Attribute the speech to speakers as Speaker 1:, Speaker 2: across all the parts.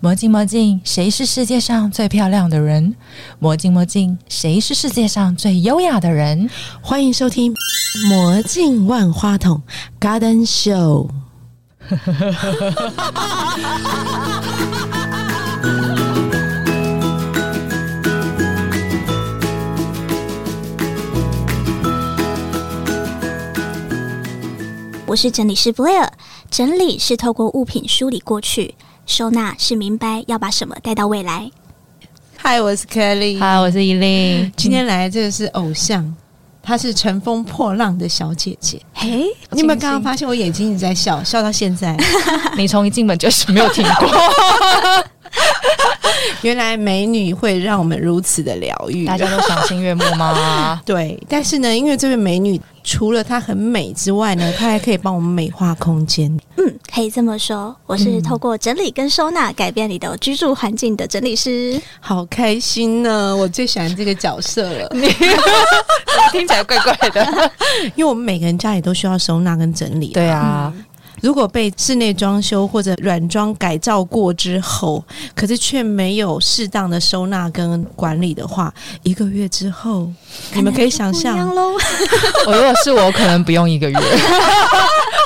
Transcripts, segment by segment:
Speaker 1: 魔镜魔镜，谁是世界上最漂亮的人？魔镜魔镜，谁是世界上最优雅的人？
Speaker 2: 欢迎收听《魔镜万花筒》Garden Show。
Speaker 3: 我是整理师 Blair，整理是透过物品梳理过去，收纳是明白要把什么带到未来。
Speaker 2: 嗨，我是 Kelly。
Speaker 1: 嗨，我是依琳。
Speaker 2: 今天来这个是偶像，她是乘风破浪的小姐姐。
Speaker 3: 嘿，
Speaker 2: 你有没有刚刚发现我眼睛一直在笑，笑到现在？
Speaker 1: 你从一进门就是没有停过。
Speaker 2: 原来美女会让我们如此的疗愈，
Speaker 1: 大家都赏心悦目吗？
Speaker 2: 对，但是呢，因为这位美女除了她很美之外呢，她还可以帮我们美化空间。
Speaker 3: 嗯，可以这么说，我是透过整理跟收纳改变你的居住环境的整理师。
Speaker 2: 好开心呢！我最喜欢这个角色了，
Speaker 1: 听起来怪怪的。
Speaker 2: 因为我们每个人家里都需要收纳跟整理。
Speaker 1: 对啊，
Speaker 2: 如果被室内装修或者软装改造过之后，可是却没有适当的收纳跟管理的话，一个月之后，你们可以想象，
Speaker 3: 喽。
Speaker 1: 我如果是我，可能不用一个月。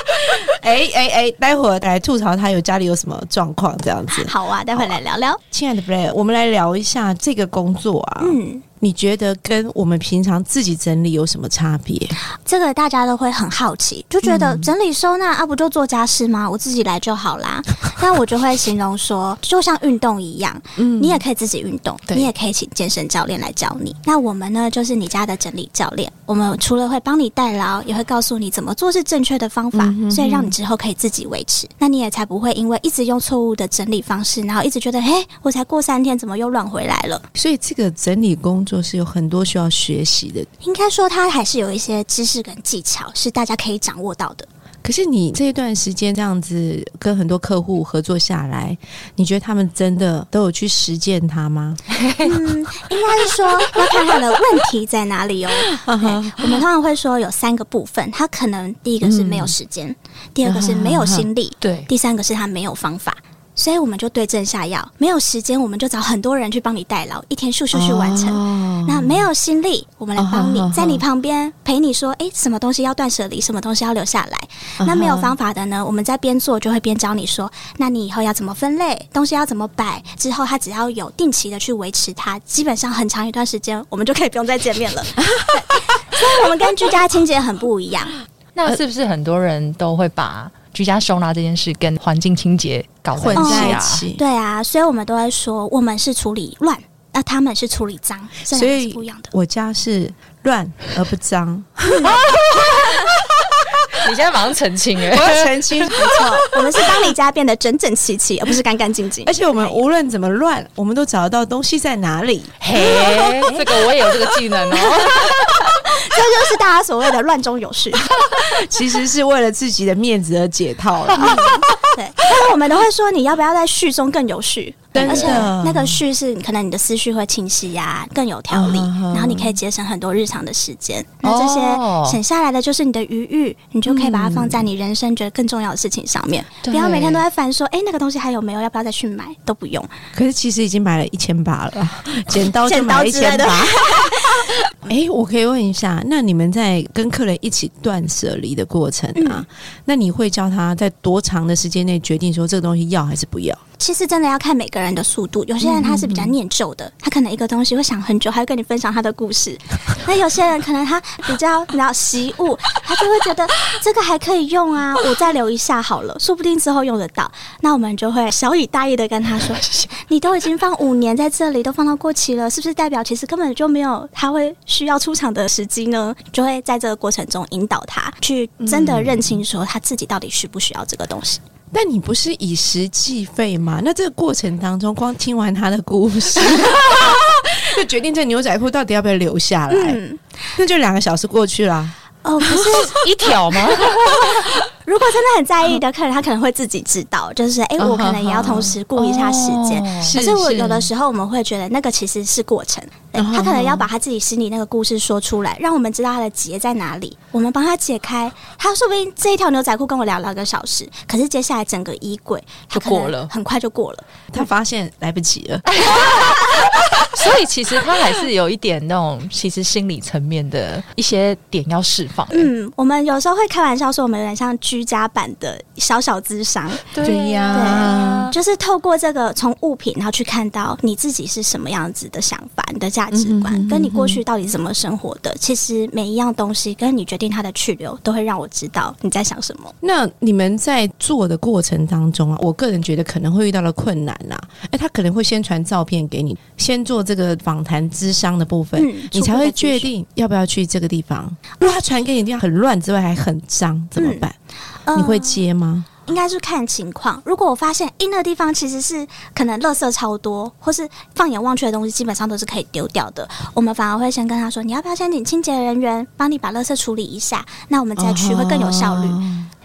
Speaker 2: 哎哎哎，待会儿来吐槽他有家里有什么状况这样子。
Speaker 3: 好啊，待会来聊聊。
Speaker 2: 亲爱的 Blair，我们来聊一下这个工作啊。
Speaker 3: 嗯，
Speaker 2: 你觉得跟我们平常自己整理有什么差别？
Speaker 3: 这个大家都会很好奇，就觉得整理收纳啊，不就做家事吗？我自己来就好啦。但我就会形容说，就像运动一样，
Speaker 2: 嗯
Speaker 3: 你也可以自己运动，你也可以请健身教练来教你。那我们呢，就是你家的整理教练。我们除了会帮你代劳，也会告诉你怎么做是正确的方法，所以让你之后可以自己维持。那你也才不会因为一直用错误的整理方式，然后一直觉得，嘿，我才过三天，怎么又乱回来了？
Speaker 2: 所以这个整理工作是有很多需要学习的。
Speaker 3: 应该说，它还是有一些知识跟技巧是大家可以掌握到的。
Speaker 2: 可是你这一段时间这样子跟很多客户合作下来，你觉得他们真的都有去实践它吗？
Speaker 3: 嗯，应该是说要看他的问题在哪里哦。对我们通常会说有三个部分，他可能第一个是没有时间，第二个是没有心力，
Speaker 1: 对，
Speaker 3: 第三个是他没有方法。所以我们就对症下药，没有时间我们就找很多人去帮你代劳，一天咻咻咻完成。
Speaker 2: 哦
Speaker 3: 那没有心力，我们来帮你在你旁边陪你说，诶，什么东西要断舍离，什么东西要留下来。那没有方法的呢，我们在边做就会边教你说，那你以后要怎么分类，东西要怎么摆。之后他只要有定期的去维持它，基本上很长一段时间，我们就可以不用再见面了。对 所以我们跟居家清洁很不一样。
Speaker 1: 那是不是很多人都会把居家收纳这件事跟环境清洁搞
Speaker 2: 混
Speaker 1: 在一起
Speaker 3: 对啊，所以我们都会说，我们是处理乱，那他们是处理脏，
Speaker 2: 所以
Speaker 3: 不一样的。
Speaker 2: 我家是乱而不脏。
Speaker 1: 你现在马上澄清哎、
Speaker 2: 我要澄清，
Speaker 3: 没错，我们是帮你家变得整整齐齐，而不是干干净净。
Speaker 2: 而且我们无论怎么乱，我们都找得到东西在哪里。
Speaker 1: 嘿，这个我也有这个技能哦。
Speaker 3: 这就是大家所谓的乱中有序。
Speaker 2: 其实是为了自己的面子而解套了。
Speaker 3: 对，但是我们都会说，你要不要在序中更有序？
Speaker 2: 真
Speaker 3: 而且那个序是可能你的思绪会清晰呀、更有条理，然后你可以节省很多日常的时间。那这
Speaker 1: 哦
Speaker 3: 些省下来的就是你的余裕，你就可以把它放在你人生觉得更重要的事情上面，
Speaker 1: 对
Speaker 3: 不要每天都在烦说，哎、那个东西还有没有？要不要再去买？都不用。
Speaker 2: 可是其实已经买了一千把了，剪刀就买了 一千把。哎、我可以问一下，那你们在跟客人一起断舍离的过程啊，
Speaker 3: 嗯
Speaker 2: 那你会教他在多长的时间内决定说这个东西要还是不要？
Speaker 3: 其实真的要看每个人的速度，有些人他是比较念旧的，他可能一个东西会想很久，还会跟你分享他的故事。那有些人可能他比较比较习物，他就会觉得这个还可以用啊，我再留一下好了，说不定之后用得到。那我们就会小以大意的跟他说：“你都已经放五年在这里，都放到过期了，是不是代表其实根本就没有他会需要出场的时机呢？”就会在这个过程中引导他去真的认清说他自己到底需不需要这个东西。
Speaker 2: 但你不是以时计费吗？那这个过程当中，光听完他的故事，就决定这牛仔裤到底要不要留下来，
Speaker 3: 嗯。
Speaker 2: 那就两个小时过去了。
Speaker 3: 哦，不是
Speaker 1: 一条吗？
Speaker 3: 如果真的很在意的客人，他可能会自己知道，就是哎、我可能也要同时顾一下时间。
Speaker 1: 哦
Speaker 3: 可是我有的时候我们会觉得那个其实是过程，他可能要把他自己心里那个故事说出来，让我们知道他的结在哪里，我们帮他解开。他说不定这一条牛仔裤跟我聊两个小时，可是接下来整个衣柜
Speaker 1: 就过了
Speaker 3: 很快就过了。
Speaker 2: 他发现来不及了，
Speaker 1: 所以其实他还是有一点那种，其实心理层面的一些点要释放。
Speaker 3: 嗯，我们有时候会开玩笑说，我们有点像居家版的小小智商。
Speaker 2: 对呀，
Speaker 3: 就是透过这个从物品，然后去看到你自己是什么样子的想法、你的价值观，
Speaker 2: 嗯哼哼
Speaker 3: 跟你过去到底怎么生活的。其实每一样东西跟你决定它的去留，都会让我知道你在想什么。
Speaker 2: 那你们在做的过程当中啊，我个人觉得可能会遇到了困难呐、哎，他可能会先传照片给你，先做这个访谈智商的部分，
Speaker 3: 嗯
Speaker 2: 你才会决
Speaker 3: 初步的
Speaker 2: 定要不要去这个地方。如果他传给你的地方很乱之外还很脏，怎么办？
Speaker 3: 呃
Speaker 2: 你会接吗？
Speaker 3: 应该是看情况。如果我发现，诶，那个地方其实是可能垃圾超多，或是放眼望去的东西基本上都是可以丢掉的，我们反而会先跟他说，你要不要先请清洁人员帮你把垃圾处理一下？那我们再去会更有效率。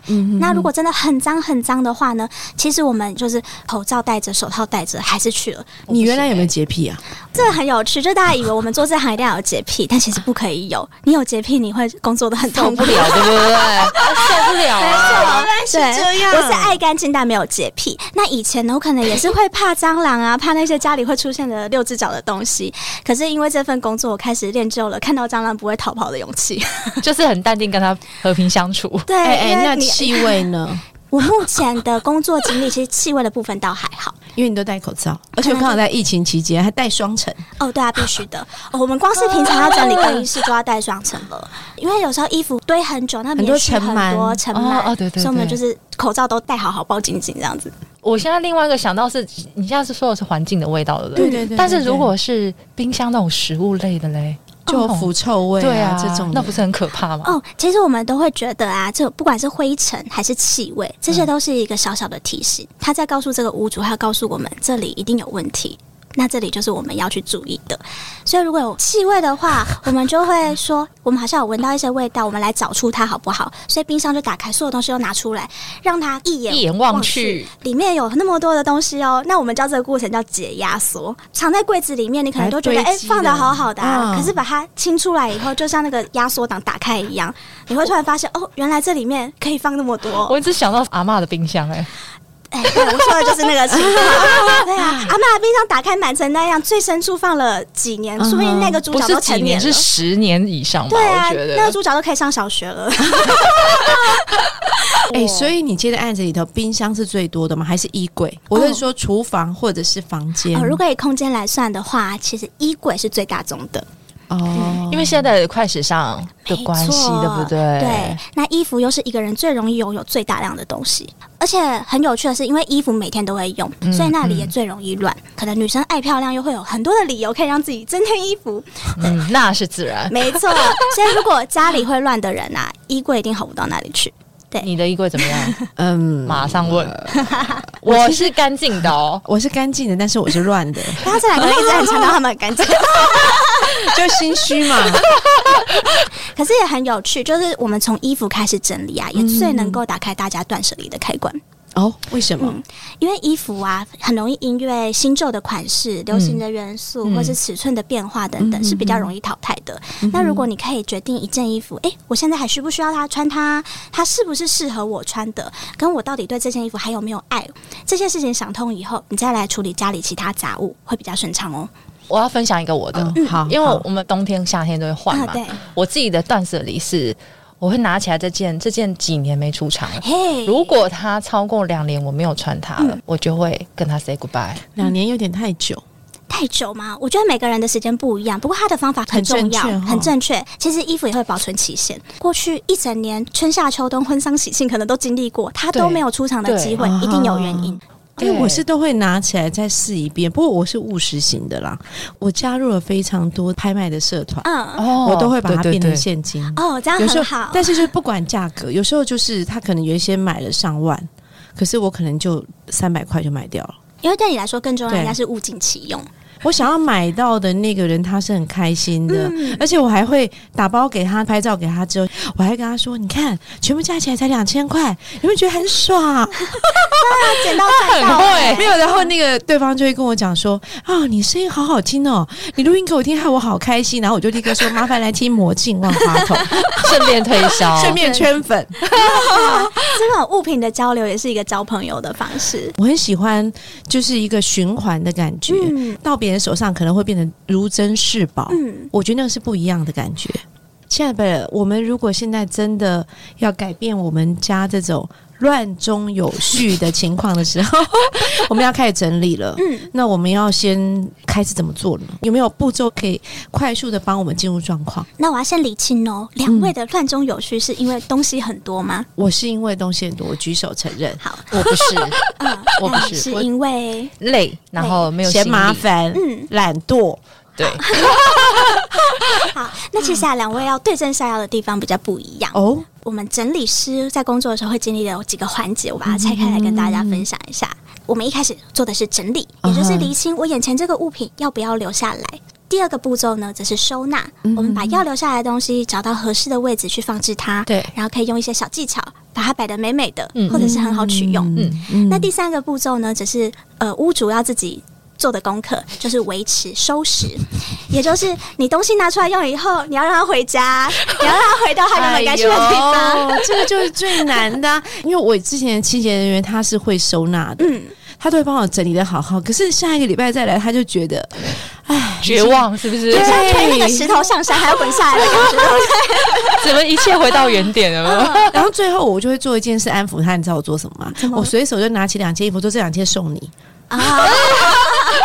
Speaker 2: 嗯
Speaker 3: 那如果真的很脏很脏的话呢？其实我们就是口罩戴着、手套戴着，还是去了。
Speaker 2: 你原来有没有洁癖啊？
Speaker 3: 这个很有趣，就大家以为我们做这行一定要有洁癖，但其实不可以有。你有洁癖，你会工作的很痛苦。
Speaker 1: 受不了，对不对？受不了啊！
Speaker 3: 对，
Speaker 2: 这样
Speaker 3: 我是爱干净但没有洁癖。那以前呢，我可能也是会怕蟑螂啊，怕那些家里会出现的六只脚的东西。可是因为这份工作，我开始练就了看到蟑螂不会逃跑的勇气。
Speaker 1: 就是很淡定跟他和平相处。
Speaker 3: 对，
Speaker 2: 哎哎，那
Speaker 3: 你
Speaker 2: 气味呢？
Speaker 3: 我目前的工作经历，其实气味的部分倒还好。
Speaker 2: 因为你都戴口罩，而且我刚好在疫情期间还戴双层，
Speaker 3: 哦，对啊，必须的、哦我们光是平常要整理更衣室就要戴双层了，因为有时候衣服堆很久，那
Speaker 2: 很多尘螨
Speaker 3: 很多尘螨，
Speaker 1: 哦哦对对
Speaker 3: 所以我们就是口罩都戴好好，包紧紧这样子。
Speaker 1: 我现在另外一个想到是，你现在是说的是环境的味道，对不
Speaker 2: 对对对。
Speaker 1: 但是如果是冰箱那种食物类的嘞，
Speaker 2: 就有腐臭味
Speaker 1: 对啊，
Speaker 2: 这种
Speaker 1: 那不是很可怕吗？
Speaker 3: 哦，其实我们都会觉得啊，这不管是灰尘还是气味，这些都是一个小小的提醒，他在告诉这个屋主，还要告诉我们这里一定有问题。那这里就是我们要去注意的，所以如果有气味的话，我们就会说，我们好像有闻到一些味道，我们来找出它好不好？所以冰箱就打开，所有东西都拿出来，让它一眼
Speaker 1: 一眼望去，
Speaker 3: 里面有那么多的东西哦。那我们叫这个过程叫解压缩，藏在柜子里面，你可能都觉得哎、放的好好的啊，
Speaker 2: 嗯
Speaker 3: 可是把它清出来以后，就像那个压缩档打开一样，你会突然发现哦，原来这里面可以放那么多。
Speaker 1: 我一直想到阿嬷的冰箱、哎，
Speaker 3: 哎，对我说的就是那个情况。对啊，阿妈冰箱打开满成那样，最深处放了几年，说不定那个猪
Speaker 1: 不是
Speaker 3: 脚都成
Speaker 1: 几年，是。十年以上吧？
Speaker 3: 对啊那个
Speaker 1: 得。
Speaker 3: 猪脚都可以上小学了。
Speaker 2: 哎、所以你接的案子里头，冰箱是最多的吗？还是衣柜？我是说厨房或者是房间。
Speaker 3: 哦，如果以空间来算的话，其实衣柜是最大宗的。
Speaker 2: 哦，
Speaker 1: 因为现在的快时尚的关系，对不对？
Speaker 3: 对，那衣服又是一个人最容易拥有最大量的东西，而且很有趣的是，因为衣服每天都会用，
Speaker 1: 嗯
Speaker 3: 所以那里也最容易乱。可能女生爱漂亮，又会有很多的理由可以让自己增添衣服。
Speaker 1: 嗯，那是自然。
Speaker 3: 没错，所以如果家里会乱的人啊，衣柜一定好不到哪里去。
Speaker 1: 你的衣柜怎么样？
Speaker 2: 嗯，
Speaker 1: 马上问。我是干净的哦。
Speaker 2: 我是干净的，但是我是乱的，
Speaker 3: 刚刚这两个人一直很强调他们很干净，
Speaker 2: 就心虚嘛。
Speaker 3: 可是也很有趣，就是我们从衣服开始整理啊，也最能够打开大家断舍离的开关。
Speaker 2: 哦，为什么？
Speaker 3: 嗯因为衣服啊，很容易因为新旧的款式、流行的元素、
Speaker 1: 嗯
Speaker 3: 或是尺寸的变化等等，是比较容易淘汰的。那如果你可以决定一件衣服，诶，我现在还需不需要它穿它？它是不是适合我穿的？跟我到底对这件衣服还有没有爱？这些事情想通以后，你再来处理家里其他杂物，会比较顺畅哦。
Speaker 1: 我要分享一个我的，
Speaker 2: 嗯，好，好
Speaker 1: 因为我们冬天、夏天都会换嘛。
Speaker 3: 啊对
Speaker 1: 我自己的断舍离是，我会拿起来这件，这件几年没出场了。
Speaker 3: 嘿，
Speaker 1: 如果它超过两年我没有穿它了，
Speaker 3: 嗯
Speaker 1: 我就会跟它 say goodbye。
Speaker 2: 两年有点太久。
Speaker 3: 太久吗？我觉得每个人的时间不一样，不过他的方法很重要，
Speaker 2: 很正确哦
Speaker 3: 很正确。其实衣服也会保存期限，过去一整年春夏秋冬婚丧喜庆可能都经历过，他都没有出场的机会，一定有原因。
Speaker 2: 因为
Speaker 1: 对
Speaker 2: 我是都会拿起来再试一遍，不过我是务实型的啦。我加入了非常多拍卖的社团，
Speaker 3: 嗯，
Speaker 1: 哦
Speaker 2: 我都会把它变成现金。
Speaker 3: 哦，这样很好，。
Speaker 2: 但是就是不管价格，有时候就是他可能有一些买了上万，可是我可能就三百块就卖掉了。
Speaker 3: 因为对你来说更重要，
Speaker 2: 对
Speaker 3: 应该是物尽其用。
Speaker 2: 我想要买到的那个人他是很开心的，而且我还会打包给他拍照给他之后，我还跟他说：“你看，全部加起来才两千块，有没有觉得很爽？”
Speaker 3: 捡到赚到
Speaker 1: 很会
Speaker 3: 欸
Speaker 2: 没有，然后那个对方就会跟我讲说：“啊，你声音好好听哦，你录音给我听，害我好开心。”然后我就立刻说：“麻烦来听魔镜万花筒，
Speaker 1: 顺便推销，
Speaker 2: 顺便圈粉。
Speaker 3: 这种物品的交流也是一个交朋友的方式”。
Speaker 2: 我很喜欢，就是一个循环的感觉，
Speaker 3: 嗯
Speaker 2: 到别人手上可能会变成如珍似宝。
Speaker 3: 嗯，
Speaker 2: 我觉得那个是不一样的感觉。亲爱的，我们如果现在真的要改变我们家这种乱中有序的情况的时候，我们要开始整理了。
Speaker 3: 嗯，
Speaker 2: 那我们要先开始怎么做呢？有没有步骤可以快速的帮我们进入状况？
Speaker 3: 那我要先理清哦，两位的乱中有序是因为东西很多吗？
Speaker 2: 我是因为东西很多，我举手承认，
Speaker 3: 好，
Speaker 1: 我不是
Speaker 3: 嗯，
Speaker 1: 我不是
Speaker 3: 是因为
Speaker 1: 累，然后没有
Speaker 2: 嫌麻烦，
Speaker 3: 嗯，
Speaker 2: 懒惰。
Speaker 1: 对，
Speaker 3: 好，那接下来两位要对症下药的地方比较不一样。
Speaker 2: 哦，
Speaker 3: 我们整理师在工作的时候会经历的有几个环节，我把它拆开来跟大家分享一下。我们一开始做的是整理，也就是厘清我眼前这个物品要不要留下来。第二个步骤呢，则是收纳。我们把要留下来的东西找到合适的位置去放置它，
Speaker 1: 对
Speaker 3: 然后可以用一些小技巧把它摆得美美的，
Speaker 1: 嗯
Speaker 3: 或者是很好取用。
Speaker 1: 嗯
Speaker 2: 嗯
Speaker 3: 那第三个步骤呢，则是呃屋主要自己做的功课，就是维持收拾，也就是你东西拿出来用以后，你要让它回家，你要让它回到它原本该去的地方。
Speaker 2: 哎这个就是最难的啊、因为我之前的清洁人员他是会收纳的，
Speaker 3: 嗯，
Speaker 2: 他都会帮我整理的好好，可是下一个礼拜再来，他就觉得，哎，
Speaker 1: 绝望是不是？
Speaker 2: 对
Speaker 3: 像推那个石头上山还要滚下来的感觉。
Speaker 1: 怎么一切回到原点了？
Speaker 2: 然后最后我就会做一件事安抚他，你知道我做什么吗？
Speaker 3: 么
Speaker 2: 我随手就拿起两件衣服，说这两件送你，
Speaker 3: 啊，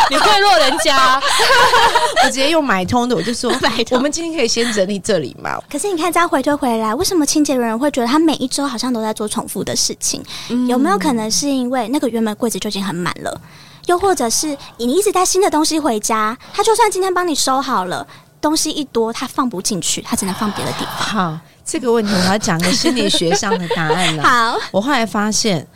Speaker 1: 你贿赂人家，
Speaker 2: 我直接用买通的，我就说
Speaker 3: 买通
Speaker 2: 我们今天可以先整理这里嘛。
Speaker 3: 可是你看这样回推回来，为什么清洁人会觉得他每一周好像都在做重复的事情？有没有可能是因为那个原本柜子就已经很满了？又或者是你一直带新的东西回家，他就算今天帮你收好了，东西一多，他放不进去，他只能放别的地方。
Speaker 2: 好，这个问题我要讲个心理学上的答案了。
Speaker 3: 好，
Speaker 2: 我后来发现，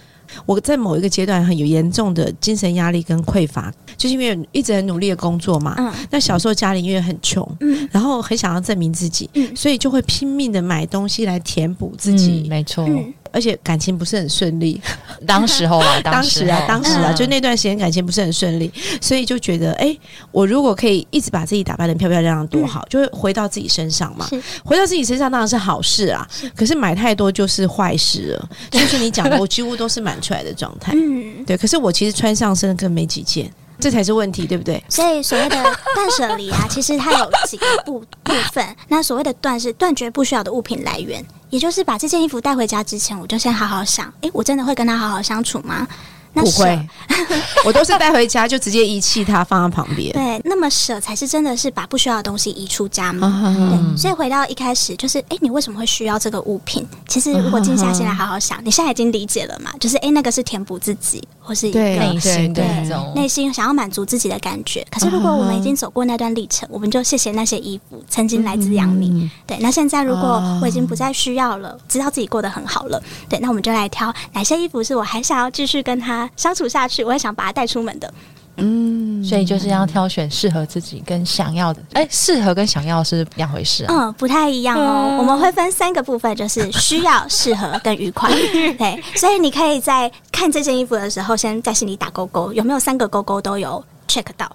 Speaker 2: 我在某一个阶段很有严重的精神压力跟匮乏，就是因为一直很努力的工作嘛。
Speaker 3: 嗯。
Speaker 2: 那小时候家里因为很穷，
Speaker 3: 嗯。
Speaker 2: 然后很想要证明自己，
Speaker 3: 嗯。
Speaker 2: 所以就会拼命的买东西来填补自己，
Speaker 1: 嗯没错，
Speaker 3: 嗯，
Speaker 2: 而且感情不是很顺利。
Speaker 1: 当时候啊，
Speaker 2: 当时啊，当时啊，
Speaker 1: 嗯
Speaker 2: 就那段时间感情不是很顺利，所以就觉得，哎、我如果可以一直把自己打扮的漂漂亮亮，多好，就会回到自己身上嘛。回到自己身上当然是好事啊，可是买太多就是坏事了。就是你讲的，我几乎都是满出来的状态。
Speaker 3: 嗯，
Speaker 2: 对，可是我其实穿上身更没几件，这才是问题，对不对？
Speaker 3: 所以所谓的断舍离啊，其实它有几个部部分。那所谓的断是断绝不需要的物品来源，也就是把这件衣服带回家之前，我就先好好想，诶，我真的会跟他好好相处吗？那
Speaker 2: 不会，我都是带回家就直接遗弃它，放在旁边。
Speaker 3: 对，那么舍才是真的是把不需要的东西移出家门。所以回到一开始，就是诶，你为什么会需要这个物品？其实如果静下心来好好想，你现在已经理解了嘛？就是诶，那个是填补自己，或是一个
Speaker 1: 内心的
Speaker 3: 对
Speaker 1: 一种
Speaker 3: 内心想要满足自己的感觉。可是如果我们已经走过那段历程，我们就谢谢那些衣服曾经来滋养你。
Speaker 2: 嗯
Speaker 3: 对，那现在如果
Speaker 2: 哦
Speaker 3: 我已经不再需要了，知道自己过得很好了，对，那我们就来挑哪些衣服是我还想要继续跟他相处下去，我也想把它带出门的。
Speaker 2: 嗯，
Speaker 1: 所以就是要挑选适合自己跟想要的。哎，适合跟想要是两回事啊。
Speaker 3: 嗯，不太一样哦。我们会分三个部分，就是需要、适合跟愉快。对，所以你可以在看这件衣服的时候，先在心里打勾勾，有没有三个勾勾都有 check 到。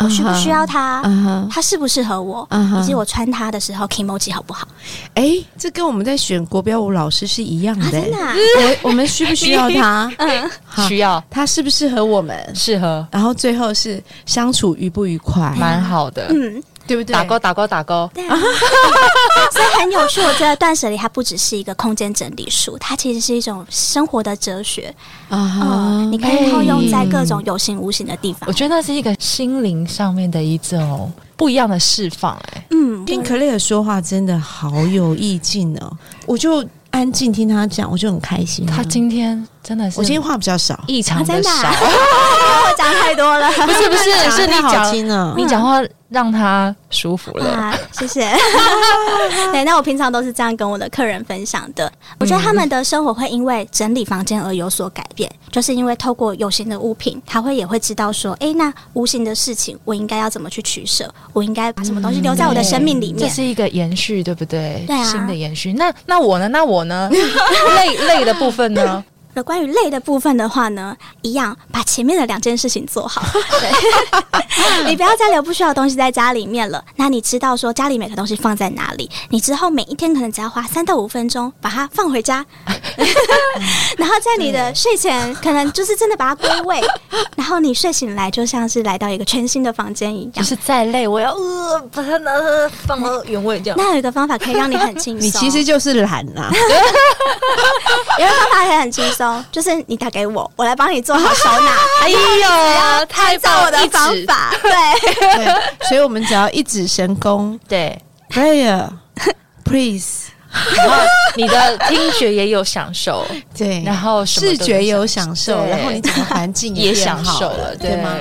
Speaker 3: 我需不需要它？它适不适合我？以及我穿它的时候 k i m o j i 好不好？
Speaker 2: 哎，这跟我们在选国标舞老师是一样的、
Speaker 3: 啊，真的、啊，
Speaker 2: 我我们需不需要他？
Speaker 3: 嗯，
Speaker 1: 需要。
Speaker 2: 他适不适合我们？
Speaker 1: 适合，
Speaker 2: 然后最后是相处愉不愉快，
Speaker 1: 蛮好的。
Speaker 3: 嗯，
Speaker 2: 对不对？
Speaker 1: 打勾打勾打勾，
Speaker 3: 对啊，所以很有趣。我觉得断舍离它不只是一个空间整理术，它其实是一种生活的哲学。
Speaker 2: 啊
Speaker 3: 你可以套用在各种有形无形的地方
Speaker 1: 我。觉得那是一个心灵上面的一种不一样的释放。哎，
Speaker 3: 嗯，
Speaker 2: 听克莱尔说话真的好有意境哦，我就安静听他讲，我就很开心啊。
Speaker 1: 他今天真的是，
Speaker 2: 我今天话比较少，
Speaker 1: 异常的
Speaker 3: 啊真的啊
Speaker 1: 少，
Speaker 3: 我讲太多了。
Speaker 1: 不是不是，是你讲
Speaker 2: 听了。
Speaker 1: 你讲话让他舒服了。
Speaker 3: 啊，谢谢。对，那我平常都是这样跟我的客人分享的。我觉得他们的生活会因为整理房间而有所改变，就是因为透过有形的物品，他会也会知道说，诶，那无形的事情我应该要怎么去取舍，我应该把什么东西留在我的生命里面。
Speaker 1: 这是一个延续，对不对？
Speaker 3: 对啊。
Speaker 1: 新的延续。那那我呢？那我呢？累累的部分呢？
Speaker 3: 那关于累的部分的话呢，一样把前面的两件事情做好。对，你不要再留不需要的东西在家里面了。那你知道说家里每个东西放在哪里？你之后每一天可能只要花三到五分钟把它放回家，然后在你的睡前可能就是真的把它归位，然后你睡醒来就像是来到一个全新的房间一样。
Speaker 1: 就是再累，我要呃把它拿放到原位这样。
Speaker 3: 那有一个方法可以让你很轻松，
Speaker 2: 你其实就是懒啊呐、
Speaker 3: 有一个方法可以很轻松，就是你打给我，我来帮你做好收纳。
Speaker 1: 哎呦，太
Speaker 3: 按照我的方法，对。
Speaker 2: 对，所以我们只要一指神功
Speaker 1: 对
Speaker 2: ，，prayer please，
Speaker 1: 然后你的听觉也有享受，
Speaker 2: 对，
Speaker 1: 然后
Speaker 2: 视觉也有享受，然后你整个环境
Speaker 1: 也享受，
Speaker 2: 了，对吗？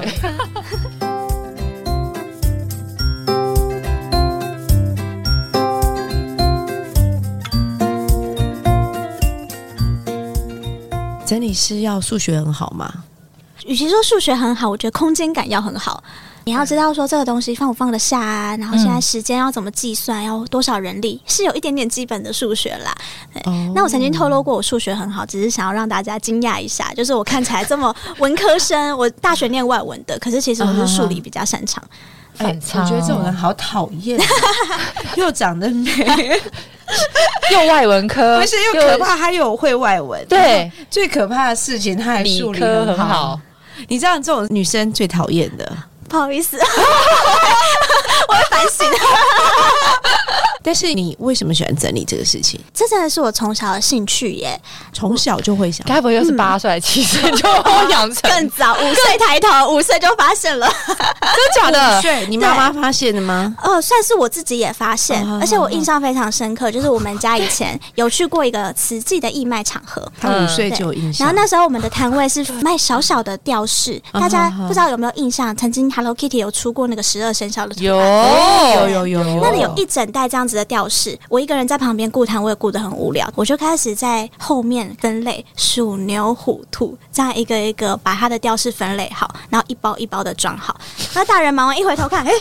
Speaker 2: 整理师要数学很好吗？
Speaker 3: 与其说数学很好，我觉得空间感要很好。你要知道说这个东西放不放得下啊，然后现在时间要怎么计算，要多少人力，是有一点点基本的数学啦。那我曾经透露过我数学很好，只是想要让大家惊讶一下，就是我看起来这么文科生，我大学念外文的，可是其实我是数理比较擅长。
Speaker 1: 反差。
Speaker 2: 哎我觉得这种人好讨厌，又长得美，
Speaker 1: 又外文科，
Speaker 2: 不是又可怕，他又会外文。
Speaker 1: 对，
Speaker 2: 最可怕的事情，他还
Speaker 1: 理
Speaker 2: 数理
Speaker 1: 科很
Speaker 2: 好
Speaker 1: 好。。
Speaker 2: 你知道这种女生最讨厌的，
Speaker 3: 不好意思，我会反省。
Speaker 2: 但是你为什么喜欢整理这个事情？
Speaker 3: 这真的是我从小的兴趣耶，
Speaker 2: 从小就会想，
Speaker 1: 该不会又是八岁、七岁就养成？
Speaker 3: 更早五岁抬头，五岁就发现了。
Speaker 1: 真假的？
Speaker 2: 对，你妈妈发现的吗？
Speaker 3: 哦，算是我自己也发现，
Speaker 2: 哦
Speaker 3: 而且我印象非常深刻，就是我们家以前有去过一个慈济的义卖场合。
Speaker 2: 他五岁就有印象。
Speaker 3: 然后那时候我们的摊位是卖小小的吊饰，
Speaker 2: 嗯
Speaker 3: 大家不知道有没有印象？曾经 Hello Kitty 有出过那个十二生肖的
Speaker 1: 有
Speaker 2: 有有有，
Speaker 3: 那里有一整袋这样子的吊饰，我一个人在旁边顾摊，我也顾得很无聊，我就开始在后面分类鼠、牛、虎、兔，这样一个一个把它的吊饰分类好，然后一包一包的装好。那大人忙完一回头看，哎、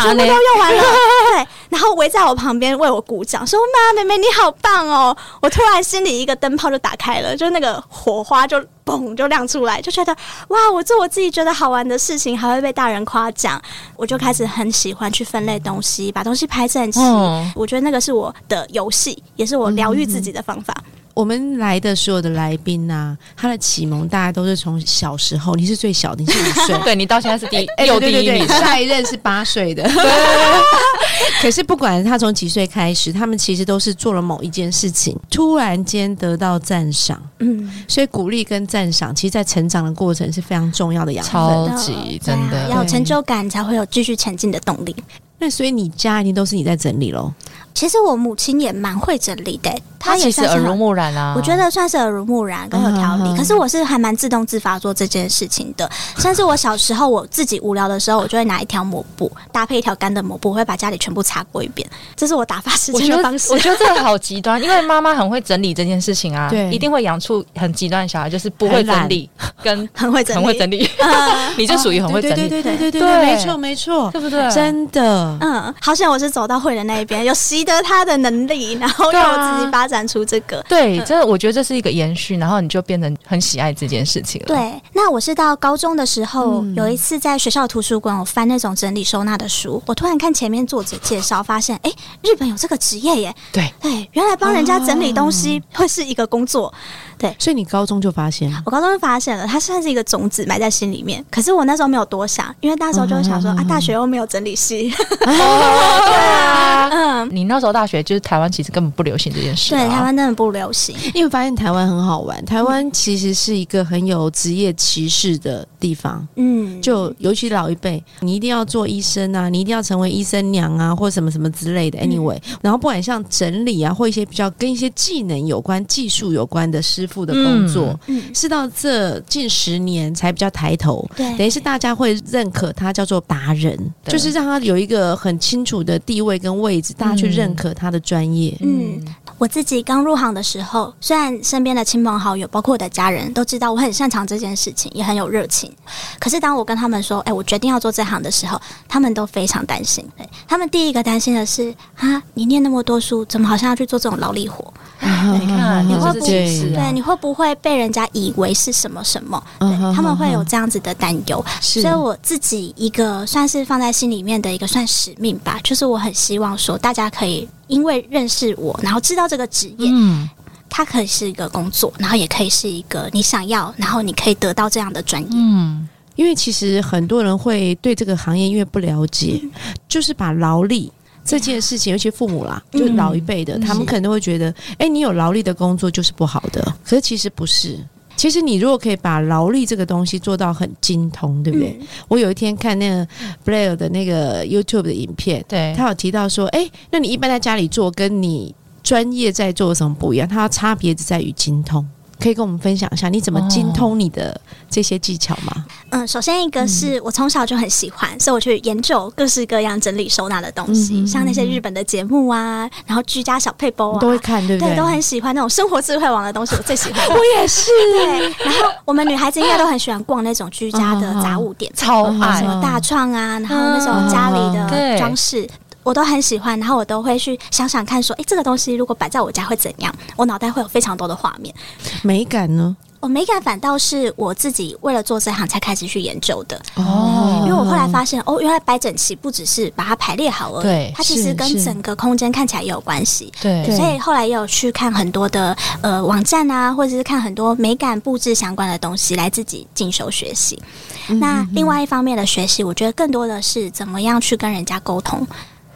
Speaker 3: 全部都用完了，对，然后围在我旁边为我鼓掌，说妈，妹妹你好棒哦！我突然心里一个灯泡就打开了，就那个火花就嘣就亮出来，就觉得哇，我做我自己觉得好玩的事情，还会被大人夸奖，我就开始很喜欢去分类东西，把东西排整齐。
Speaker 1: 嗯
Speaker 3: 我觉得那个是我的游戏，也是我疗愈自己的方法。
Speaker 2: 我们来的所有的来宾呐、他的启蒙大家都是从小时候，你是最小的，你是五岁。
Speaker 1: 对你到现在是第
Speaker 2: 哎
Speaker 1: 又第
Speaker 2: 对对对，
Speaker 1: 一名，
Speaker 2: 下一任是八岁的。可是不管他从几岁开始，他们其实都是做了某一件事情，突然间得到赞赏，
Speaker 3: 嗯，
Speaker 2: 所以鼓励跟赞赏，其实在成长的过程是非常重要的养分。
Speaker 1: 超级真的。
Speaker 3: 要有成就感才会有继续前进的动力。
Speaker 2: 那所以你家一定都是你在整理喽？
Speaker 3: 其实我母亲也蛮会整理的，
Speaker 1: 她
Speaker 3: 也
Speaker 1: 其实耳濡目染啊，
Speaker 3: 我觉得算是耳濡目染跟有条理，
Speaker 2: 嗯
Speaker 3: 可是我是还蛮自动自发做这件事情的。像是我小时候我自己无聊的时候，我就会拿一条抹布搭配一条干的抹布，我会把家里全部擦过一遍，这是我打发时
Speaker 1: 我觉得
Speaker 3: 间的方式。
Speaker 1: 我。觉得这个好极端，因为妈妈很会整理这件事情啊，
Speaker 2: 对。
Speaker 1: 一定会养出很极端的小孩，就是不会整理跟
Speaker 3: 很会整理，
Speaker 1: 很会整理，你就属于很会整理，
Speaker 2: 对对对对对
Speaker 1: 对
Speaker 2: 对，没错没错，
Speaker 1: 对。不对？
Speaker 2: 真的。
Speaker 3: 嗯，好像我是走到会的那一边，有习得他的能力，然后让我自己发展出这个。
Speaker 1: 对，这我觉得这是一个延续，然后你就变成很喜爱这件事情了。，
Speaker 3: 对，那我是到高中的时候，
Speaker 2: 嗯。
Speaker 3: 有一次在学校图书馆，我翻那种整理收纳的书，我突然看前面作者介绍，发现哎，诶日本有这个职业耶！
Speaker 1: 对。
Speaker 3: 对，原来帮人家整理东西会是一个工作。对。
Speaker 2: 所以你高中就发现，
Speaker 3: 我高中就发现了，它算是一个种子埋在心里面。可是我那时候没有多想，因为那时候就会想说、啊，大学又没有整理系，
Speaker 1: 哦，对啊，
Speaker 3: 嗯，
Speaker 1: 你那时候大学就是台湾，其实根本不流行这件事、啊。
Speaker 3: 对，台湾真的不流行。
Speaker 2: 因为发现台湾很好玩，台湾其实是一个很有职业歧视的地方。
Speaker 3: 嗯，
Speaker 2: 就尤其老一辈，你一定要做医生啊，你一定要成为医生娘啊，或什么什么之类的。Anyway，、然后不管像整理啊，或一些比较跟一些技能有关、技术有关的师傅的工作，
Speaker 3: 嗯，
Speaker 2: 是到这近十年才比较抬头。
Speaker 3: 对等，
Speaker 2: 于是大家会认可他叫做达人，就是让他有一个很清楚的地位跟位置，大家去认认可他的专业。
Speaker 3: 嗯，我自己刚入行的时候，虽然身边的亲朋好友，包括我的家人都知道我很擅长这件事情，也很有热情，可是当我跟他们说，哎、我决定要做这行的时候，他们都非常担心。对他们第一个担心的是，啊，你念那么多书，怎么好像要去做这种劳力活？
Speaker 1: 你看，
Speaker 3: 你会不会对，你会不会被人家以为是什么什么？对他们会有这样子的担忧。所以我自己一个算是放在心里面的一个算使命吧，就是我很希望说，大家可以因为认识我，然后知道这个职业，
Speaker 1: 嗯，
Speaker 3: 它可以是一个工作，然后也可以是一个你想要，然后你可以得到这样的专业。
Speaker 1: 嗯，
Speaker 2: 因为其实很多人会对这个行业因为不了解，就是把劳力。这件事情，尤其父母啦，
Speaker 3: 嗯
Speaker 2: 就老一辈的，他们可能都会觉得，哎、你有劳力的工作就是不好的。可是其实不是，其实你如果可以把劳力这个东西做到很精通，对不对？
Speaker 3: 嗯
Speaker 2: 我有一天看那个 Blair 的那个 YouTube 的影片，
Speaker 1: 对，
Speaker 2: 他有提到说，哎、那你一般在家里做，跟你专业在做有什么不一样？它差别只在于精通。可以跟我们分享一下你怎么精通你的这些技巧吗？
Speaker 3: 嗯，首先一个是我从小就很喜欢，所以我去研究各式各样整理收纳的东西，
Speaker 2: 嗯嗯
Speaker 3: 像那些日本的节目啊，然后居家小配包啊，
Speaker 2: 都会看，对不
Speaker 3: 对，
Speaker 2: 对？
Speaker 3: 都很喜欢那种生活智慧网的东西，我最喜欢。
Speaker 2: 我也是。
Speaker 3: 对，然后我们女孩子应该都很喜欢逛那种居家的杂物店，
Speaker 1: 超
Speaker 3: 什么大创啊，然后那种家里的装饰。我都很喜欢，然后我都会去想想看，说，诶，这个东西如果摆在我家会怎样？我脑袋会有非常多的画面。
Speaker 2: 美感呢？
Speaker 3: 我美感反倒是我自己为了做这行才开始去研究的，
Speaker 1: 哦
Speaker 3: 因为我后来发现，哦，原来摆整齐不只是把它排列好而已
Speaker 1: 对，
Speaker 3: 它其实跟整个空间看起来也有关系。
Speaker 1: 对
Speaker 2: 对
Speaker 3: 所以后来也有去看很多的呃网站啊，或者是看很多美感布置相关的东西来自己进修学习。
Speaker 2: 嗯
Speaker 3: 那另外一方面的学习，我觉得更多的是怎么样去跟人家沟通。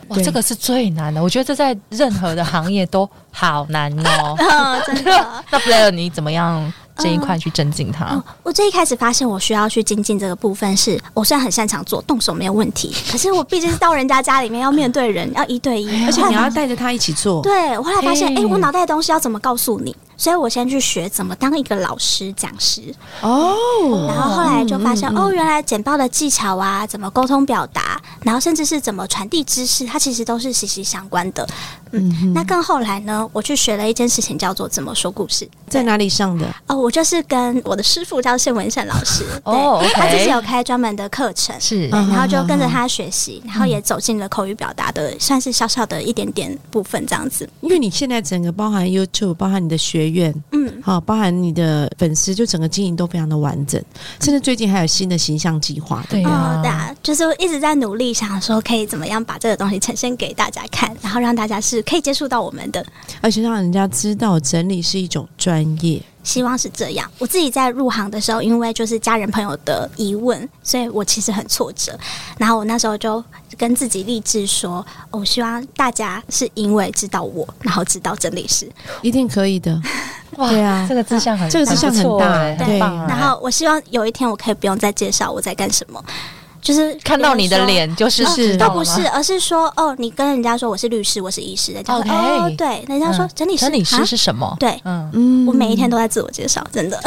Speaker 1: 哇，这个是最难的，我觉得这在任何的行业都好难哦。
Speaker 3: 嗯，真的。
Speaker 1: 那 Blair 你怎么样这一块去增进它
Speaker 3: 嗯？，我最一开始发现我需要去精进这个部分是，我虽然很擅长做动手没有问题，可是我毕竟是到人家家里面要面对人，要一对一，
Speaker 2: 而且你要带着他一起做。
Speaker 3: 对我后来发现，
Speaker 1: 嘿
Speaker 3: 哎、我脑袋的东西要怎么告诉你？所以我先去学怎么当一个老师、讲师，
Speaker 2: 哦，
Speaker 3: 然后后来就发现，
Speaker 2: 嗯嗯嗯
Speaker 3: 哦，原来简报的技巧啊，怎么沟通表达，然后甚至是怎么传递知识，它其实都是息息相关的。嗯，那更后来呢，我去学了一件事情，叫做怎么说故事。
Speaker 2: 在哪里上的？
Speaker 3: 哦，我就是跟我的师傅叫谢文胜老师，对，
Speaker 1: 哦
Speaker 3: 他自己有开专门的课程。
Speaker 1: 是，
Speaker 3: 然后就跟着他学习，然后也走进了口语表达的，算是小小的一点点部分这样子。
Speaker 2: 因为你现在整个包含 YouTube，包含你的学院，
Speaker 3: 嗯，
Speaker 2: 好，包含你的粉丝，就整个经营都非常的完整。甚至最近还有新的形象计划，
Speaker 1: 对
Speaker 3: 哦
Speaker 1: 啊，，
Speaker 3: 对啊，就是一直在努力，想说可以怎么样把这个东西呈现给大家看，然后让大家是可以接触到我们的。
Speaker 2: 而且让人家知道整理是一种专业。
Speaker 3: 希望是这样。我自己在入行的时候，因为就是家人朋友的疑问，所以我其实很挫折。然后我那时候就跟自己励志说，哦我希望大家是因为知道我，然后知道整理是。
Speaker 2: 一定可以的，
Speaker 1: 哇
Speaker 2: 对啊
Speaker 1: 这个志向很
Speaker 2: 这个志向很大
Speaker 1: 欸
Speaker 2: 对
Speaker 1: 很棒欸
Speaker 3: 然后我希望有一天我可以不用再介绍我在干什么，就是
Speaker 1: 看到你的脸就是
Speaker 3: 哦
Speaker 1: 知道了吗？
Speaker 3: 都不是，而是说哦，你跟人家说我是律师，我是医师，人家说
Speaker 1: OK
Speaker 3: 哦，对，人家说
Speaker 1: 嗯。
Speaker 3: 整理师，
Speaker 1: 整理师
Speaker 3: 啊
Speaker 1: 是什么？
Speaker 3: 对，
Speaker 1: 嗯，
Speaker 2: 嗯。
Speaker 3: 我每一天都在自我介绍，真的。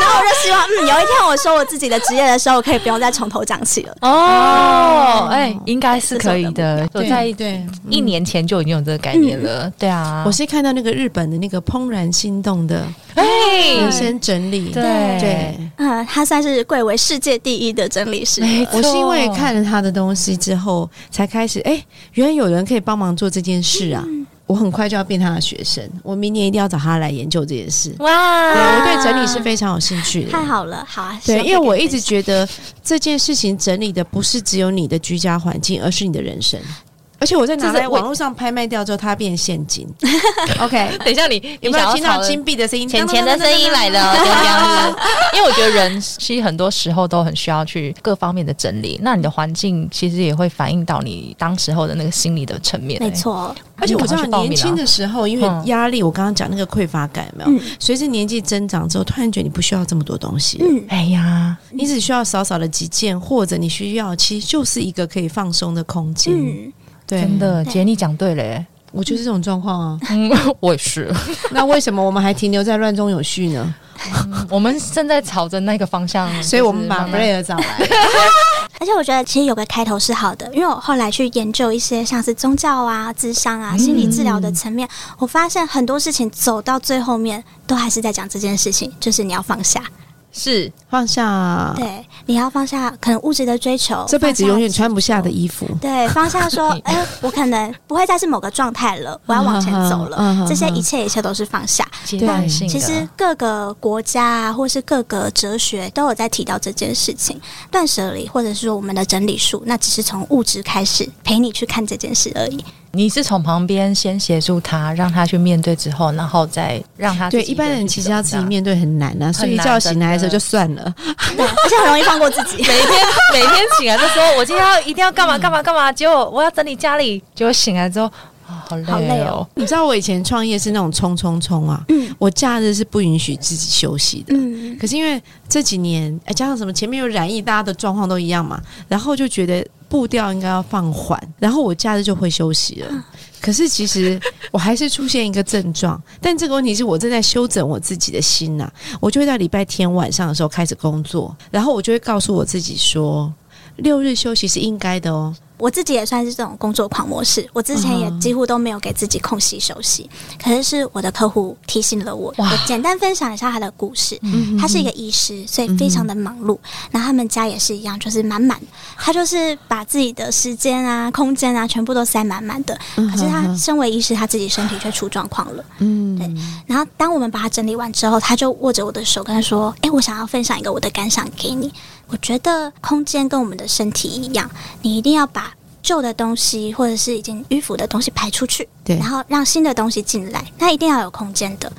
Speaker 3: 然后我就希望，嗯，有一天我说我自己的职业的时候，我可以不用再从头讲起了。
Speaker 1: 哦，哎，应该是可以的。我
Speaker 2: 对
Speaker 1: 在
Speaker 2: 对，
Speaker 1: 一年前就已经有这个概念了。对啊，
Speaker 2: 我是看到那个日本的那个怦然心动的
Speaker 1: 哎
Speaker 2: 人生整理，
Speaker 1: 对
Speaker 2: 对。
Speaker 3: 嗯，他算是贵为世界第一的整理师。
Speaker 1: 没错
Speaker 2: 我是因为看了他的东西之后，才开始哎、原来有人可以帮忙做这件事啊！我很快就要变他的学生，我明年一定要找他来研究这件事。对，
Speaker 1: 哇，
Speaker 2: 我对整理是非常有兴趣的。
Speaker 3: 太好了，好啊。
Speaker 2: 对，因为我一直觉得这件事情整理的不是只有你的居家环境，而是你的人生。而且我在拿
Speaker 1: 这是我
Speaker 2: 来网络上拍卖掉之后，它变现金。OK，
Speaker 1: 等一下你，
Speaker 2: 有
Speaker 1: 你想要
Speaker 2: 没有听到金币的声音？
Speaker 1: 钱钱的声音来了，这样子。因为我觉得人其实很多时候都很需要去各方面的整理，那你的环境其实也会反映到你当时候的那个心理的层面。
Speaker 3: 没，错，
Speaker 2: 而且我知道年轻的时候，因为
Speaker 1: 嗯
Speaker 2: 压力，我刚刚讲那个匮乏感有没有？
Speaker 3: 嗯
Speaker 2: 随着年纪增长之后，突然觉得你不需要这么多东西，
Speaker 3: 嗯，
Speaker 1: 哎呀，
Speaker 2: 你只需要少少的几件，或者你需要其实就是一个可以放松的空间。
Speaker 1: 真，的，
Speaker 3: 对
Speaker 1: 姐你讲对了耶。
Speaker 2: 我就是这种状况啊。
Speaker 1: 嗯，我也是。
Speaker 2: 那为什么我们还停留在乱中有序呢？
Speaker 1: 我们正在朝着那个方向，
Speaker 2: 所以我们把 Blair 找来。
Speaker 3: 而且我觉得其实有个开头是好的，因为我后来去研究一些像是宗教啊、智商啊、心理治疗的层面，我发现很多事情走到最后面都还是在讲这件事情，就是你要放下，
Speaker 1: 是
Speaker 2: 放下
Speaker 3: 对，你要放下可能物质的追求，
Speaker 2: 这辈子永远穿不下的衣服。
Speaker 3: 对，放下说，哎、我可能不会再是某个状态了，我要往前走了。
Speaker 2: 嗯
Speaker 3: 这些一切一切都是放下。
Speaker 1: 阶段性。
Speaker 3: 其实各个国家啊，或是各个哲学都有在提到这件事情。断舍离，或者是说我们的整理术，那只是从物质开始陪你去看这件事而已。
Speaker 1: 你是从旁边先协助他，让他去面对之后，然后再让他
Speaker 2: 对，一般人其实要自己面对很难啊，睡一觉醒来的时候就算了。
Speaker 3: 对，而且很容易放过自己。
Speaker 1: 每天每天醒来就说，我今天要一定要干嘛干嘛干嘛，结果我要整理家里，结果醒来之后啊，好累哦
Speaker 3: 哦。
Speaker 2: 你知道我以前创业是那种冲冲冲啊，
Speaker 3: 嗯
Speaker 2: 我假日是不允许自己休息的。
Speaker 3: 嗯，
Speaker 2: 可是因为这几年，哎，加上什么前面有染疫，大家的状况都一样嘛，然后就觉得步调应该要放缓，然后我假日就会休息了。可是其实我还是出现一个症状，但这个问题是我正在修整我自己的心呐、我就会在礼拜天晚上的时候开始工作，然后我就会告诉我自己说，六日休息是应该的哦。
Speaker 3: 我自己也算是这种工作狂模式，我之前也几乎都没有给自己空隙休息。可是是我的客户提醒了我，我简单分享一下他的故事。
Speaker 2: 嗯
Speaker 3: 他是一个医师，所以非常的忙碌。然后他们家也是一样，就是满满。他就是把自己的时间啊、空间啊，全部都塞满满的。可是他身为医师，他自己身体却出状况了。
Speaker 2: 嗯
Speaker 3: 对然后当我们把它整理完之后，他就握着我的手，跟他说：“诶，我想要分享一个我的感想给你。我觉得空间跟我们的身体一样，你一定要把旧的东西或者是已经迂腐的东西排出去，
Speaker 2: 对
Speaker 3: 然后让新的东西进来，那一定要有空间的。”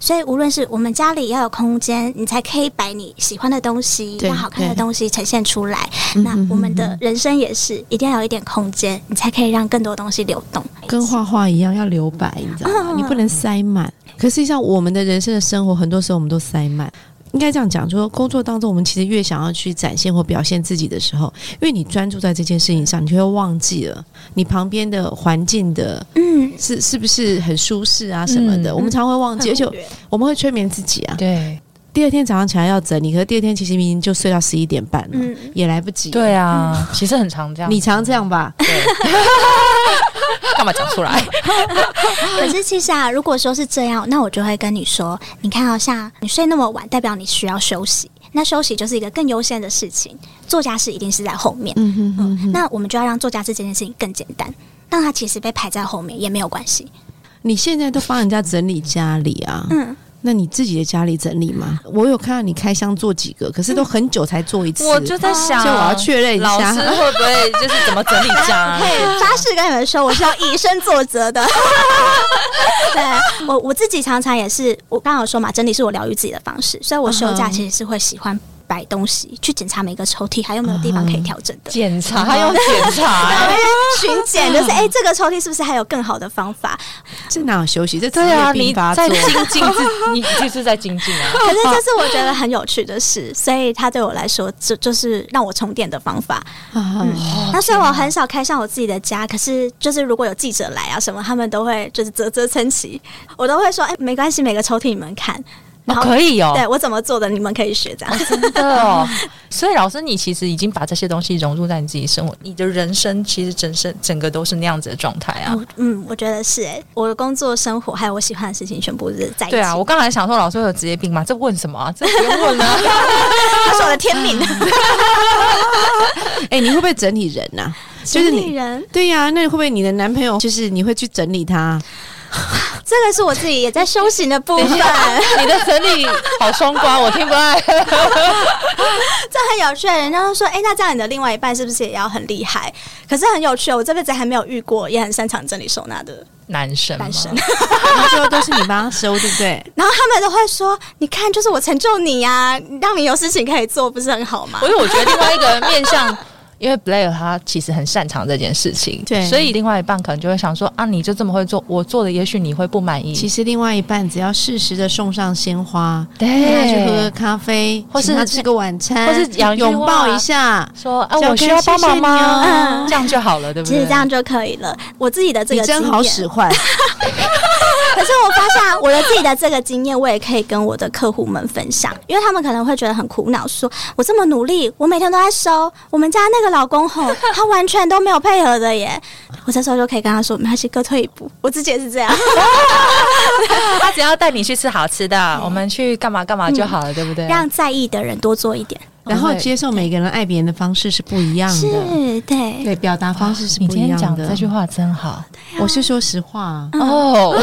Speaker 3: 所以，无论是我们家里要有空间，你才可以摆你喜欢的东西，
Speaker 2: 对
Speaker 3: 让好看的东西呈现出来。
Speaker 2: 嗯
Speaker 3: 那我们的人生也是，一定要有一点空间，你才可以让更多东西流动。
Speaker 2: 跟画画一样要留白，你知道吗？
Speaker 3: 嗯
Speaker 2: 你不能塞满。可实际上，我们的人生的生活，很多时候我们都塞满。应该这样讲，就说工作当中，我们其实越想要去展现或表现自己的时候，因为你专注在这件事情上，你就会忘记了你旁边的环境的
Speaker 3: 嗯，
Speaker 2: 是是不是很舒适啊什么的，
Speaker 1: 嗯
Speaker 2: 我们常会忘记，而且我们会催眠自己啊。
Speaker 1: 对
Speaker 2: 第二天早上起来要整理，可是第二天其实明明就睡到十一点半了，
Speaker 3: 嗯
Speaker 2: 也来不及。
Speaker 1: 对啊，其实很常这样。
Speaker 2: 你常这样吧？
Speaker 1: 对 干嘛讲出来？
Speaker 3: 可是其实啊，如果说是这样，那我就会跟你说，你看哦，像你睡那么晚，代表你需要休息。那休息就是一个更优先的事情，做家事一定是在后面。
Speaker 2: 嗯哼哼哼。
Speaker 3: 那我们就要让做家事这件事情更简单，让它其实被排在后面也没有关系。
Speaker 2: 你现在都帮人家整理家里啊？
Speaker 3: 嗯，
Speaker 2: 那你自己的家里整理吗？我有看到你开箱做几个，可是都很久才做一次。
Speaker 1: 我就在想，
Speaker 2: 所以我要确认一
Speaker 1: 老
Speaker 2: 下
Speaker 1: 师会不会就是怎么整理家
Speaker 3: 可？以发誓跟你们说，我是要以身作则的。对我我自己常常也是，我刚刚有说嘛，整理是我疗愈自己的方式，所以我休假其实是会喜欢摆东西，去检查每个抽屉还有没有地方可以调整的。
Speaker 1: 检查，还有检查、欸。
Speaker 3: 巡检就是哎、这个抽屉是不是还有更好的方法？
Speaker 2: 这哪有休息？这职
Speaker 1: 对啊，
Speaker 2: 业
Speaker 1: 你。在精进自，你就是在精进啊。
Speaker 3: 可是这是我觉得很有趣的事，所以它对我来说，就就是让我充电的方法。
Speaker 2: 啊
Speaker 3: 那虽然我很少开上我自己的家，可是就是如果有记者来啊什么，他们都会就是啧啧称奇，我都会说哎、没关系，每个抽屉你们看。然后、
Speaker 1: 哦可以哦，
Speaker 3: 对我怎么做的，你们可以学这样。
Speaker 1: 真的哦。所以老师，你其实已经把这些东西融入在你自己生活，你的人生其实整身整个都是那样子的状态啊。
Speaker 3: 嗯，我觉得是哎、我的工作、生活还有我喜欢的事情，全部是在一起。
Speaker 1: 对啊，我刚才想说，老师会有职业病吗？这问什么啊？这不用问啊。
Speaker 3: 这是我的天命。
Speaker 2: 哎，你会不会整理人呐？就是你。
Speaker 3: 人
Speaker 2: 对呀，那会不会你的男朋友就是你会去整理他？
Speaker 3: 这个是我自己也在修行的部分，
Speaker 1: 你的整理好双关，我听不爱。
Speaker 3: 这很有趣。人家都说，哎、那这样你的另外一半是不是也要很厉害？可是很有趣，我这辈子还没有遇过也很擅长整理收纳的
Speaker 1: 男生，
Speaker 3: 男生。
Speaker 2: 然后最后都是你帮他 收，对不对？
Speaker 3: 然后他们都会说：“你看，就是我成就你呀、让你有事情可以做，不是很好吗
Speaker 1: 因为我觉得另外一个面向，因为 Blair 他其实很擅长这件事情，
Speaker 2: 对
Speaker 1: 所以另外一半可能就会想说啊，你就这么会做，我做的也许你会不满意。
Speaker 2: 其实另外一半只要适时的送上鲜花，
Speaker 1: 对
Speaker 2: 去喝个咖啡，
Speaker 1: 或是
Speaker 2: 他吃个晚餐，
Speaker 1: 或是
Speaker 2: 拥抱一下。
Speaker 1: 说啊，我需要帮忙吗？这样就好了，对？”不对？
Speaker 3: 其实这样就可以了。我自己的这个经验
Speaker 2: 真好使，唤，
Speaker 3: 可是我发现我的自己的这个经验，我也可以跟我的客户们分享，因为他们可能会觉得很苦恼，说我这么努力，我每天都在收，我们家那个老公吼，他完全都没有配合的耶。我这时候就可以跟他说，没关系，各退一步。我自己也是这样，
Speaker 1: 他只要带你去吃好吃的，我们去干嘛干嘛就好了，对不对？
Speaker 3: 让在意的人多做一点。
Speaker 2: 然后接受每个人爱别人的方式是不一样的，
Speaker 3: 是，对，
Speaker 2: 对，表达方式是
Speaker 1: 你今天
Speaker 2: 不一样的。
Speaker 1: 讲这句话真好。
Speaker 2: 我是说实话，
Speaker 1: 哦，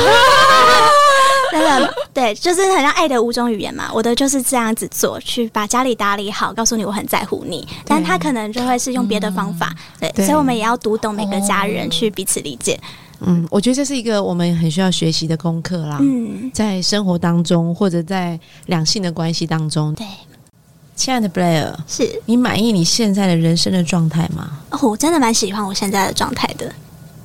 Speaker 3: 真的对，就是很像爱的五种语言嘛。我的就是这样子做，去把家里打理好，告诉你我很在乎你。但他可能就会是用别的方法，对，
Speaker 2: 对。
Speaker 3: 所以我们也要读懂每个家人，
Speaker 1: 哦。
Speaker 3: 去彼此理解。
Speaker 2: 嗯，我觉得这是一个我们很需要学习的功课啦。
Speaker 3: 嗯，
Speaker 2: 在生活当中，或者在两性的关系当中，
Speaker 3: 对，
Speaker 2: 亲爱的 Blair，
Speaker 3: 是
Speaker 2: 你满意你现在的人生的状态吗？
Speaker 3: 哦，我真的蛮喜欢我现在的状态的。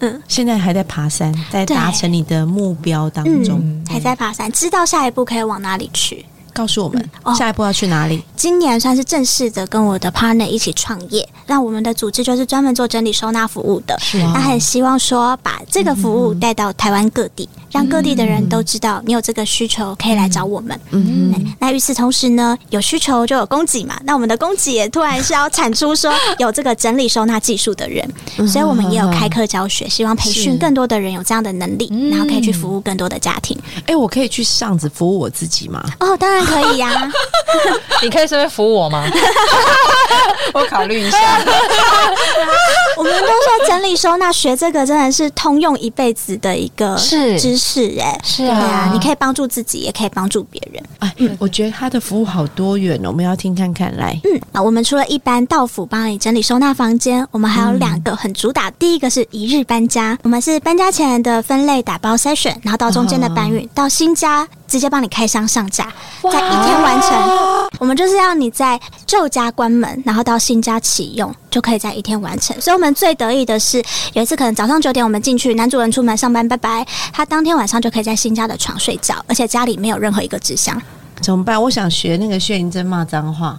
Speaker 3: 嗯
Speaker 2: 现在还在爬山，在达成你的目标当中，
Speaker 3: 嗯，还在爬山，知道下一步可以往哪里去。
Speaker 2: 告诉我们、
Speaker 3: 哦
Speaker 2: 下一步要去哪里？
Speaker 3: 今年算是正式的跟我的 partner 一起创业，那我们的组织就是专门做整理收纳服务的。
Speaker 2: 是
Speaker 3: 那很希望说把这个服务带到台湾各地，让各地的人都知道你有这个需求，可以来找我们。
Speaker 2: 嗯
Speaker 3: 那与此同时呢，有需求就有供给嘛。那我们的供给也突然是要产出说 有这个整理收纳技术的人，所以我们也有开课教学，希望培训更多的人有这样的能力，然后可以去服务更多的家庭。
Speaker 2: 哎、我可以去上子服务我自己吗？
Speaker 3: 哦，当然可以呀、
Speaker 1: 你可以顺便服务我吗？
Speaker 2: 我考虑一下。
Speaker 3: 我们都说整理收纳学这个真的是通用一辈子的一个
Speaker 1: 是
Speaker 3: 知识、哎，
Speaker 1: 是
Speaker 3: 对啊
Speaker 1: 啊，
Speaker 3: 你可以帮助自己，也可以帮助别人。
Speaker 2: 哎，我觉得他的服务好多元哦，我们要听看看来。
Speaker 3: 嗯，啊，我们除了一般到府帮你整理收纳房间，我们还有两个很主打。第一个是一日搬家，我们是搬家前的分类打包筛选，然后到中间的搬运，到新家直接帮你开箱上架，在一天完成。我们就是要你在旧家关门，然后到新家启用，就可以在一天完成。所以我们最得意的是，有一次可能早上九点我们进去，男主人出门上班，拜拜，他当天晚上就可以在新家的床睡觉，而且家里没有任何一个纸箱。
Speaker 2: 怎么办？我想学那个薛银珍骂脏话，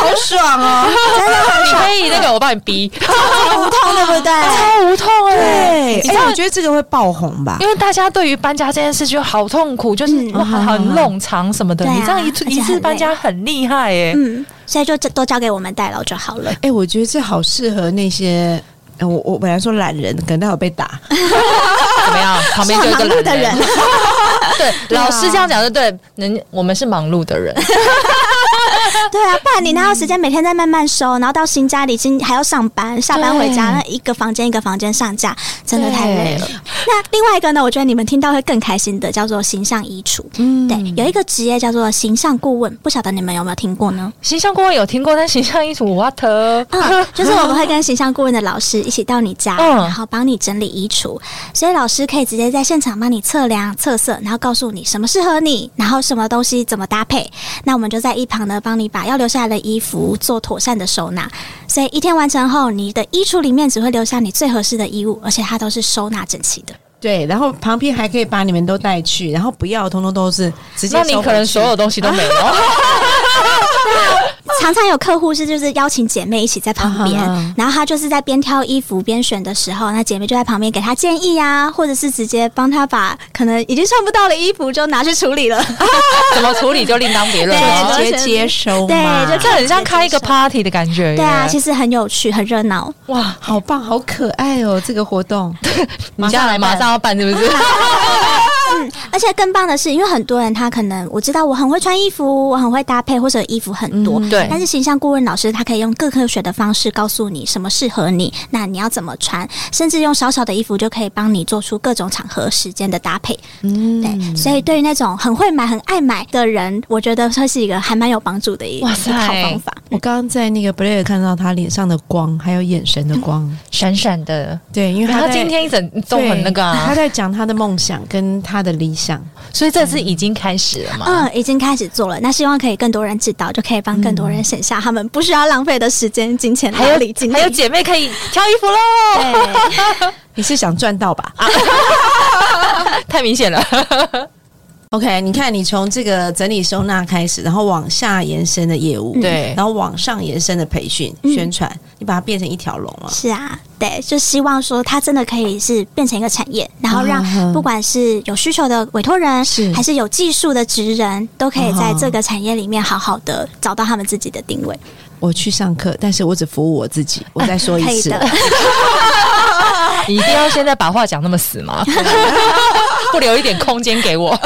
Speaker 2: 好爽哦！
Speaker 1: 你可以那个我帮你逼，
Speaker 3: 无痛，对不对？
Speaker 1: 超无痛哎
Speaker 2: 我觉得这个会爆红吧？
Speaker 1: 因为大家对于搬家这件事就好痛苦，就是很冗长什么的。你这样一一次搬家很厉害耶、
Speaker 3: 嗯，所以就这都交给我们代劳就好了。
Speaker 2: 哎、我觉得这好适合那些。呃我我本来说懒人，可能待会被打。
Speaker 1: 怎么样？旁边就有一个懒
Speaker 3: 人，
Speaker 1: 对，老师这样讲就对，人我们是忙碌的人，
Speaker 3: 对啊，不然你哪有时间每天在慢慢收，然后到新家里新还要上班，下班回家那一个房间一个房间上架，真的太累了。那另外一个呢，我觉得你们听到会更开心的，叫做形象衣橱。
Speaker 2: 嗯，
Speaker 3: 对，有一个职业叫做形象顾问，不晓得你们有没有听过呢？
Speaker 1: 形象顾问有听过，但形象衣橱 what？
Speaker 3: 嗯，就是我们会跟形象顾问的老师一起到你家，
Speaker 1: 嗯
Speaker 3: 然后帮你整理衣橱，所以老师可以直接在现场帮你测量、测色，然后告诉你什么适合你，然后什么东西怎么搭配。那我们就在一旁呢，帮你把要留下来的衣服做妥善的收纳。所以一天完成后，你的衣橱里面只会留下你最合适的衣物，而且它都是收纳整齐的。
Speaker 2: 对，然后旁边还可以把你们都带去，然后不要，通通都是直接
Speaker 1: 那你可能所有东西都没了。
Speaker 3: 常常有客户是就是邀请姐妹一起在旁边，然后她就是在边挑衣服边选的时候，那姐妹就在旁边给她建议啊，或者是直接帮她把可能已经穿不到的衣服就拿去处理了。
Speaker 1: 怎么处理就另当别论
Speaker 3: 对
Speaker 1: 了。
Speaker 2: 直接接收
Speaker 3: 对，就
Speaker 1: 这很像开一个 party 的感觉。
Speaker 3: 对啊，其实很有趣，很热闹。
Speaker 1: 哇，
Speaker 2: 好棒，好可爱哦！这个活动，
Speaker 1: 你下来马上要办是不是？
Speaker 3: 嗯，而且更棒的是，因为很多人他可能我知道我很会穿衣服，我很会搭配，或者衣服很多，
Speaker 2: 嗯
Speaker 1: 对
Speaker 3: 但是形象顾问老师他可以用更科学的方式告诉你什么适合你，那你要怎么穿，甚至用少少的衣服就可以帮你做出各种场合时间的搭配。
Speaker 2: 嗯
Speaker 3: 对，所以对于那种很会买、很爱买的人，我觉得会是一个还蛮有帮助的一个好方法。
Speaker 2: 我刚刚在那个 Blair 看到他脸上的光，还有眼神的光。
Speaker 1: 闪闪的。
Speaker 2: 对，因为在
Speaker 1: 他今天一整都很那个
Speaker 2: 啊他
Speaker 1: 啊，
Speaker 2: 在讲他的梦想跟他的理想。
Speaker 1: 所以这次已经开始了嘛？
Speaker 3: 嗯，已经开始做了，那希望可以更多人知道，就可以帮更多人省下他们不需要浪费的时间、金钱、
Speaker 1: 还有
Speaker 3: 礼金、
Speaker 1: 还有姐妹可以挑衣服喽，
Speaker 2: 你是想赚到吧
Speaker 1: 太明显了。
Speaker 2: ？OK，你看，你从这个整理收纳开始，然后往下延伸的业务，
Speaker 1: 对
Speaker 2: 然后往上延伸的培训、
Speaker 3: 嗯
Speaker 2: 宣传，你把它变成一条龙了。
Speaker 3: 是啊，对，就希望说它真的可以是变成一个产业，然后让
Speaker 2: 嗯
Speaker 3: 不管是有需求的委托人，
Speaker 2: 是
Speaker 3: 还是有技术的职人，都可以在这个产业里面好好的找到他们自己的定位。
Speaker 2: 我去上课，但是我只服务我自己。我再说一次，
Speaker 1: 你一定要现在把话讲那么死吗？不留一点空间给我？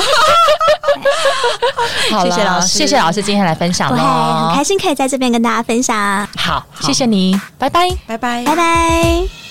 Speaker 2: 谢谢老师
Speaker 1: 谢谢老师今天来分享
Speaker 3: 我会很开。心可以在这边跟大家分享，
Speaker 1: 好，谢谢你，拜拜。
Speaker 2: 拜拜
Speaker 3: 拜拜。